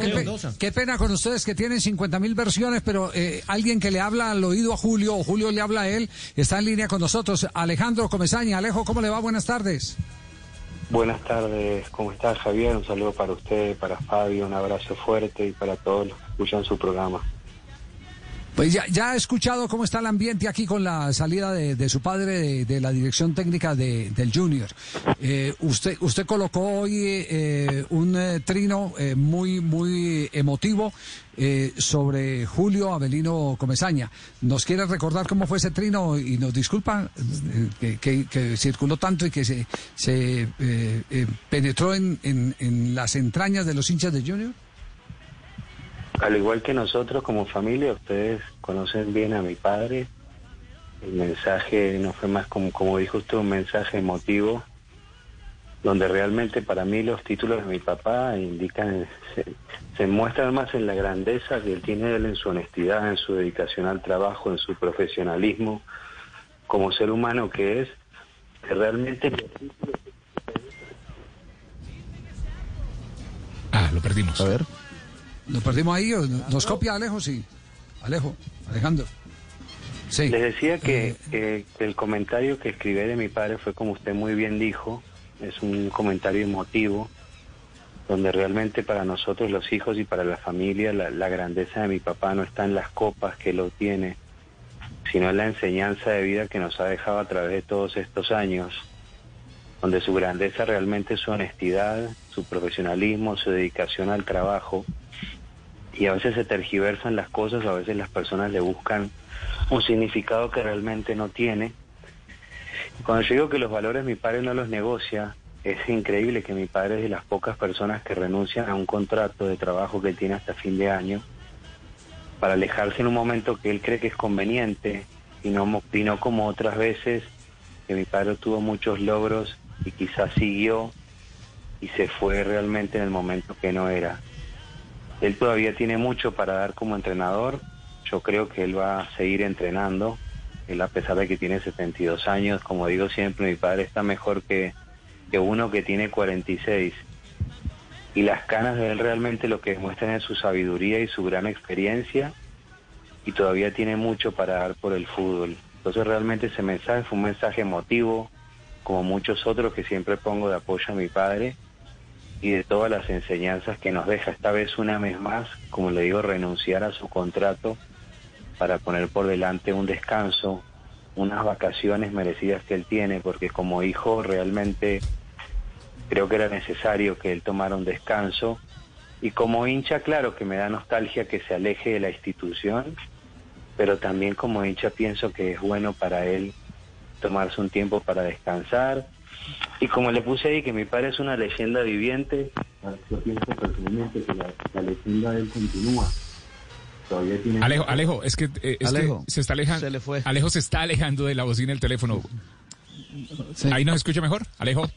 Qué, pe- qué pena con ustedes que tienen 50 mil versiones, pero eh, alguien que le habla al oído a Julio o Julio le habla a él está en línea con nosotros. Alejandro Comesaña. Alejo, ¿cómo le va? Buenas tardes. Buenas tardes, ¿cómo está Javier? Un saludo para usted, para Fabio, un abrazo fuerte y para todos los que escuchan su programa. Pues ya, ya ha escuchado cómo está el ambiente aquí con la salida de, de su padre de, la dirección técnica de- del Junior. Eh, usted, usted colocó hoy eh, un eh, trino eh, muy, muy emotivo eh, sobre Julio Avelino Comesaña. ¿Nos quiere recordar cómo fue ese trino y nos disculpa eh, que, que- circuló tanto y que se, se penetró en, en- en las entrañas de los hinchas de Junior? Al igual que nosotros como familia, ustedes conocen bien a mi padre. El mensaje no fue más como, como dijo usted, un mensaje emotivo, donde realmente para mí los títulos de mi papá indican, se, se muestran más en la grandeza que él tiene él en su honestidad, en su dedicación al trabajo, en su profesionalismo, como ser humano que es, que realmente Ah, lo perdimos. A ver. ¿Nos perdimos ahí? ¿Nos copia Alejo? Sí. Alejo, Alejandro. Sí. Les decía que, que- el comentario que escribí de mi padre fue como usted muy bien dijo, es un comentario emotivo, donde realmente para nosotros los hijos y para la familia la, la grandeza de mi papá no está en las copas que él obtiene, sino en la enseñanza de vida que nos ha dejado a través de todos estos años, donde su grandeza realmente es su honestidad, su profesionalismo, su dedicación al trabajo, y a veces se tergiversan las cosas, a veces las personas le buscan un significado que realmente no tiene. Cuando yo digo que los valores mi padre no los negocia, es increíble que mi padre es de las pocas personas que renuncian a un contrato de trabajo que tiene hasta fin de año para alejarse en un momento que él cree que es conveniente y no, y no como otras veces que mi padre tuvo muchos logros y quizás siguió y se fue realmente en el momento que no era. Él todavía tiene mucho para dar como entrenador. Yo creo que él va a seguir entrenando. Él a pesar de que tiene 72 años, como digo siempre, mi padre está mejor que, que uno que tiene 46. Y las canas de él realmente lo que demuestran es su sabiduría y su gran experiencia. Y todavía tiene mucho para dar por el fútbol. Entonces realmente ese mensaje fue un mensaje emotivo, como muchos otros que siempre pongo de apoyo a mi padre y de todas las enseñanzas que nos deja. Esta vez una vez más, como le digo, renunciar a su contrato para poner por delante un descanso, unas vacaciones merecidas que él tiene, porque como hijo realmente creo que era necesario que él tomara un descanso. Y como hincha, claro que me da nostalgia que se aleje de la institución, pero también como hincha pienso que es bueno para él tomarse un tiempo para descansar. Y como le puse ahí que mi padre es una leyenda viviente, yo pienso personalmente que la, la leyenda de él continúa. Todavía tiene Alejo, Alejo, es que, eh, es que Alejo, se está alejando. se le fue. Alejo se está alejando de la bocina del teléfono. ¿Ahí nos escucha mejor? Alejo.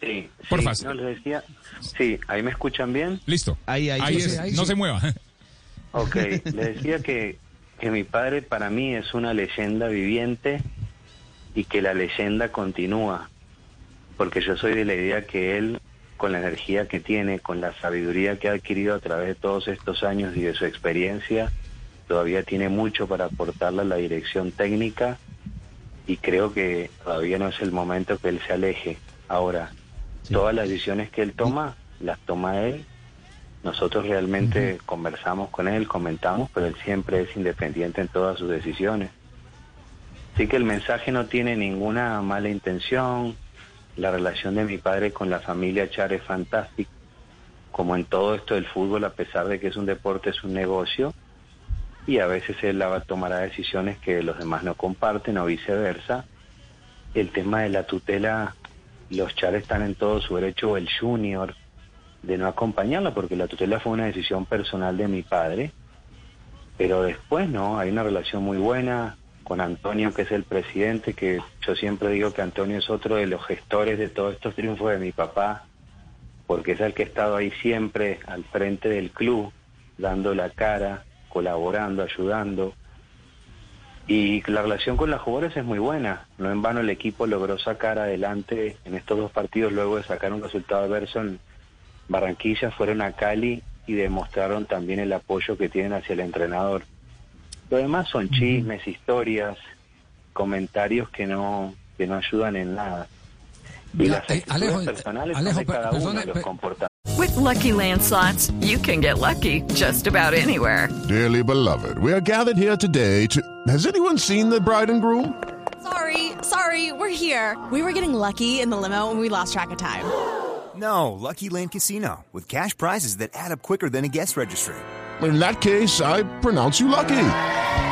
Sí, Porfa. sí, no, les decía, sí, ahí me escuchan bien. Listo. Ahí, ahí, Ahí sí, es, ahí no sí. se mueva. Ok, le decía que, que mi padre para mí es una leyenda viviente y que la leyenda continúa, porque yo soy de la idea que él, con la energía que tiene, con la sabiduría que ha adquirido a través de todos estos años y de su experiencia, todavía tiene mucho para aportarle a la dirección técnica y creo que todavía no es el momento que él se aleje. Ahora, todas las decisiones que él toma, las toma él nosotros realmente conversamos con él, comentamos, pero él siempre es independiente en todas sus decisiones. Así que el mensaje no tiene ninguna mala intención. La relación de mi padre con la familia Char es fantástica. Como en todo esto del fútbol, a pesar de que es un deporte, es un negocio. Y a veces él tomará decisiones que los demás no comparten o viceversa. El tema de la tutela, los Char están en todo su derecho, el junior, de no acompañarla, porque la tutela fue una decisión personal de mi padre. Pero después no, hay una relación muy buena con Antonio, que es el presidente, que yo siempre digo que Antonio es otro de los gestores de todos estos triunfos de mi papá, porque es el que ha estado ahí siempre al frente del club, dando la cara, colaborando, ayudando. Y la relación con las jugadores es muy buena. No en vano el equipo logró sacar adelante en estos dos partidos luego de sacar un resultado adverso en Barranquilla, fueron a Cali y demostraron también el apoyo que tienen hacia el entrenador. Lo demás son chismes, historias, comentarios que no que no ayudan en nada. Y las eh, actitudes Alejo, personales Alejo, son de cada uno de los comportamientos. With Lucky Land slots, you can get lucky just about anywhere. Dearly beloved, we are gathered here today to. Has anyone seen the bride and groom? Sorry, sorry, we're here. We were getting lucky in the limo and we lost track of time. No, Lucky Land Casino, with cash prizes that add up quicker than a guest registry. In that case, I pronounce you lucky.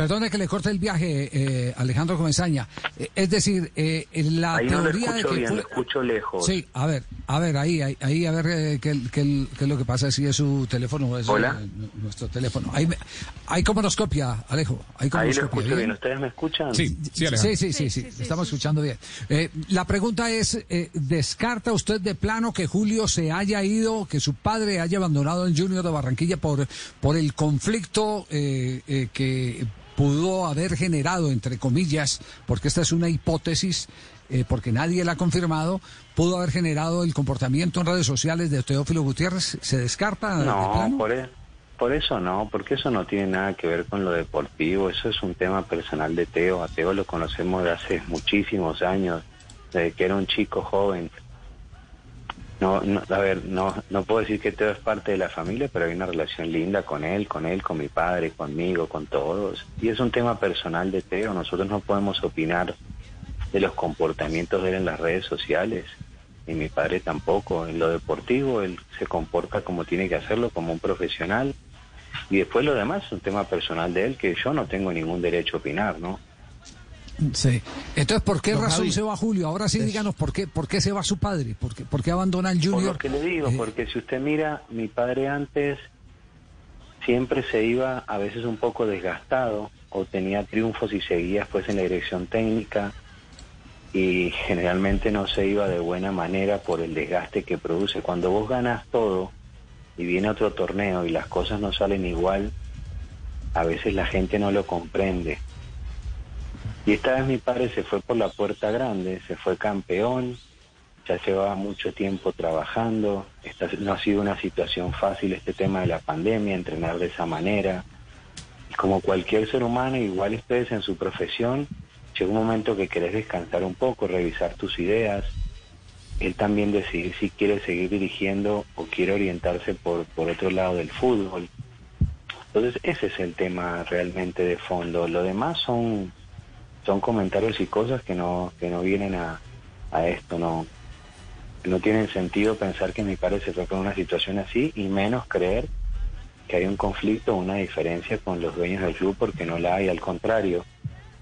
Perdone que le corte el viaje, eh, Alejandro Comesaña. Eh, es decir, eh, la Ahí no lo teoría de escucho que bien, fue- lo escucho lejos. Sí, a ver, a ver, ahí, ahí, ahí, a ver eh, qué, qué- qué es lo que pasa, si es su teléfono o es Hola. eh, nu- nuestro teléfono. Ahí, me- ahí cómo nos copia, Alejo. Ahí, cómo Ahí nos lo copia, escucho bien. ¿Ustedes me escuchan? Sí, sí. Sí, sí, sí, sí, estamos escuchando bien. Eh, la pregunta es, eh, ¿descarta usted de plano que Julio se haya ido, que su padre haya abandonado el Junior de Barranquilla por, por el conflicto eh, eh, que pudo haber generado, entre comillas, porque esta es una hipótesis, eh, porque nadie la ha confirmado, pudo haber generado el comportamiento en redes sociales de Teófilo Gutiérrez? ¿Se descarta de No, plano? por, e- por eso no, porque eso no tiene nada que ver con lo deportivo, eso es un tema personal de Teo. A Teo lo conocemos de hace muchísimos años, desde que era un chico joven. No, no, a ver, no, no puedo decir que Teo es parte de la familia, pero hay una relación linda con él, con él, con mi padre, conmigo, con todos. Y es un tema personal de Teo, nosotros no podemos opinar de los comportamientos de él en las redes sociales, y mi padre tampoco. En lo deportivo, él se comporta como tiene que hacerlo, como un profesional, y después lo demás es un tema personal de él que yo no tengo ningún derecho a opinar, ¿no? Sí. Entonces, ¿por qué Don razón Javi. se va Julio? Ahora sí, díganos, ¿por qué, ¿por qué se va su padre? ¿Por qué, por qué abandona el Por Junior? lo que le digo, Eh, porque si usted mira, mi padre antes siempre se iba a veces un poco desgastado o tenía triunfos y seguía después en la dirección técnica y generalmente no se iba de buena manera por el desgaste que produce. Cuando vos ganas todo y viene otro torneo y las cosas no salen igual, a veces la gente no lo comprende. Y esta vez mi padre se fue por la puerta grande, se fue campeón, ya llevaba mucho tiempo trabajando, no ha sido una situación fácil este tema de la pandemia, entrenar de esa manera. Y como cualquier ser humano, igual ustedes en su profesión, llega un momento que querés descansar un poco, revisar tus ideas, él también decidir si quiere seguir dirigiendo o quiere orientarse por, por otro lado del fútbol. Entonces ese es el tema realmente de fondo. Lo demás son, son comentarios y cosas que no, que no vienen a, a esto, no, no tienen sentido pensar que mi padre se fue con una situación así y menos creer que hay un conflicto o una diferencia con los dueños del club porque no la hay, al contrario.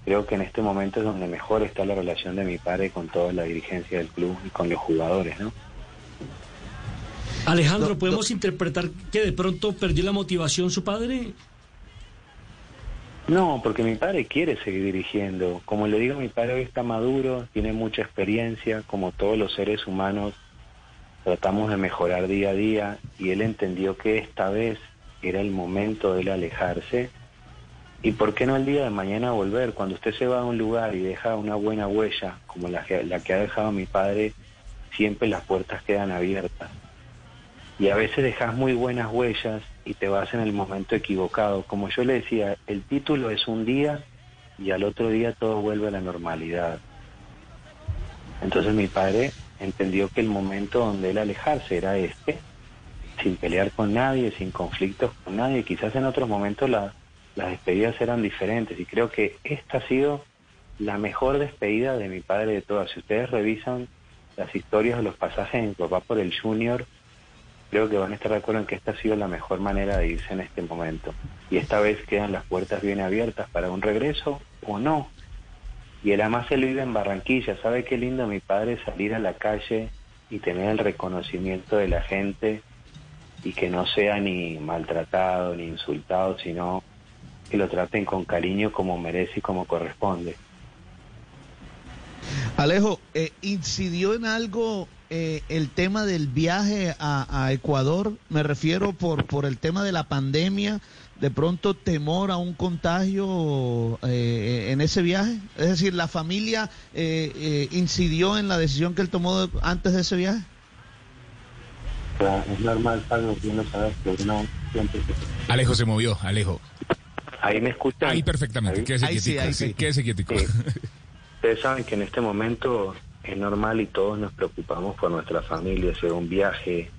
Creo que en este momento es donde mejor está la relación de mi padre con toda la dirigencia del club y con los jugadores, ¿no? Alejandro, ¿podemos interpretar que de pronto perdió la motivación su padre? No, porque mi padre quiere seguir dirigiendo. Como le digo, mi padre hoy está maduro, tiene mucha experiencia, como todos los seres humanos, tratamos de mejorar día a día y él entendió que esta vez era el momento de él alejarse. ¿Y por qué no el día de mañana volver? Cuando usted se va a un lugar y deja una buena huella, como la que, la que ha dejado mi padre, siempre las puertas quedan abiertas. Y a veces dejas muy buenas huellas y te vas en el momento equivocado. Como yo le decía, el título es un día y al otro día todo vuelve a la normalidad. Entonces mi padre entendió que el momento donde él alejarse era este, sin pelear con nadie, sin conflictos con nadie. Quizás en otros momentos la- las despedidas eran diferentes y creo que esta ha sido la mejor despedida de mi padre de todas. Si ustedes revisan las historias de los pasajes de mi papá por el Junior, creo que van a estar de acuerdo en que esta ha sido la mejor manera de irse en este momento. Y esta vez quedan las puertas bien abiertas para un regreso o no. Y él además él vive en Barranquilla, ¿sabe qué lindo mi padre salir a la calle y tener el reconocimiento de la gente y que no sea ni maltratado ni insultado, sino que lo traten con cariño como merece y como corresponde. Alejo, eh, ¿incidió en algo eh, el tema del viaje a, Ecuador? Me refiero por, por el tema de la pandemia, de pronto temor a un contagio eh, en ese viaje. Es decir, ¿la familia incidió en la decisión que él tomó antes de ese viaje? Es normal, Pablo, que uno sabe que uno siempre Alejo se movió, Alejo. Ahí me escuchan. Ahí perfectamente, quédese quietico. Sí, Quédese quietico. Ustedes saben que en este momento es normal y todos nos preocupamos por nuestra familia, sea un viaje,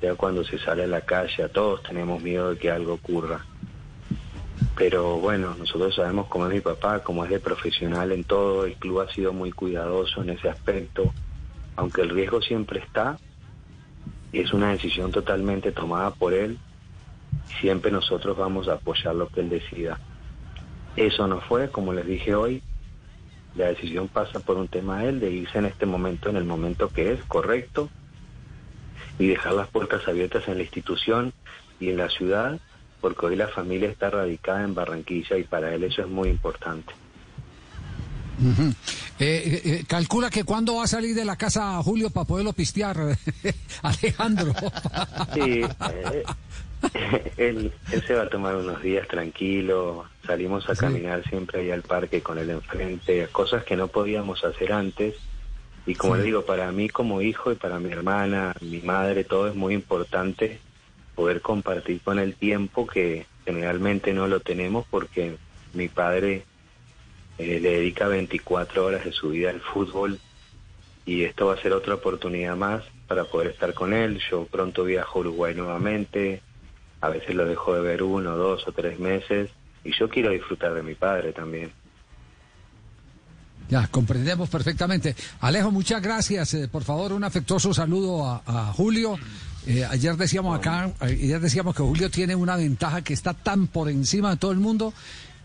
ya cuando se sale a la calle, a todos tenemos miedo de que algo ocurra. Pero bueno, nosotros sabemos cómo es mi papá, cómo es de profesional en todo, el club ha sido muy cuidadoso en ese aspecto, aunque el riesgo siempre está, y es una decisión totalmente tomada por él, siempre nosotros vamos a apoyar lo que él decida. Eso no fue, como les dije hoy, la decisión pasa por un tema de él, de irse en este momento, en el momento que es correcto, y dejar las puertas abiertas en la institución y en la ciudad, porque hoy la familia está radicada en Barranquilla y para él eso es muy importante. Eh, eh, eh, calcula que cuándo va a salir de la casa Julio para poderlo pistear, Alejandro. sí, él, se va a tomar unos días tranquilo, salimos a caminar siempre ahí al parque con él enfrente, cosas que no podíamos hacer antes. Y como le digo, para mí como hijo y para mi hermana, mi madre, todo es muy importante poder compartir con el tiempo que generalmente no lo tenemos porque mi padre eh, le dedica 24 horas de su vida al fútbol y esto va a ser otra oportunidad más para poder estar con él. Yo pronto viajo a Uruguay nuevamente, a veces lo dejo de ver uno, dos o tres meses y yo quiero disfrutar de mi padre también. Ya, comprendemos perfectamente. Alejo, muchas gracias. Eh, por favor, un afectuoso saludo a, Julio. Eh, ayer decíamos acá, ayer decíamos que Julio tiene una ventaja que está tan por encima de todo el mundo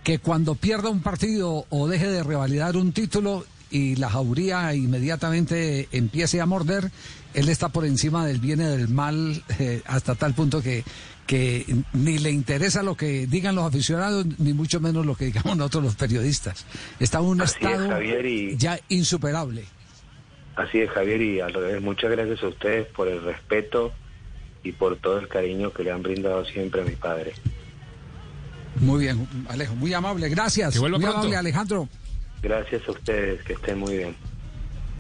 que cuando pierda un partido o deje de revalidar un título y la jauría inmediatamente empiece a morder, él está por encima del bien y del mal eh, hasta tal punto que que ni le interesa lo que digan los aficionados, ni mucho menos lo que digamos nosotros los periodistas. Está en un estado ya insuperable. Así es, Javier, y al revés, muchas gracias a ustedes por el respeto y por todo el cariño que le han brindado siempre a mi padre. Muy bien, Alejo, muy amable, gracias. Muy amable, Alejandro. Gracias a ustedes, que estén muy bien.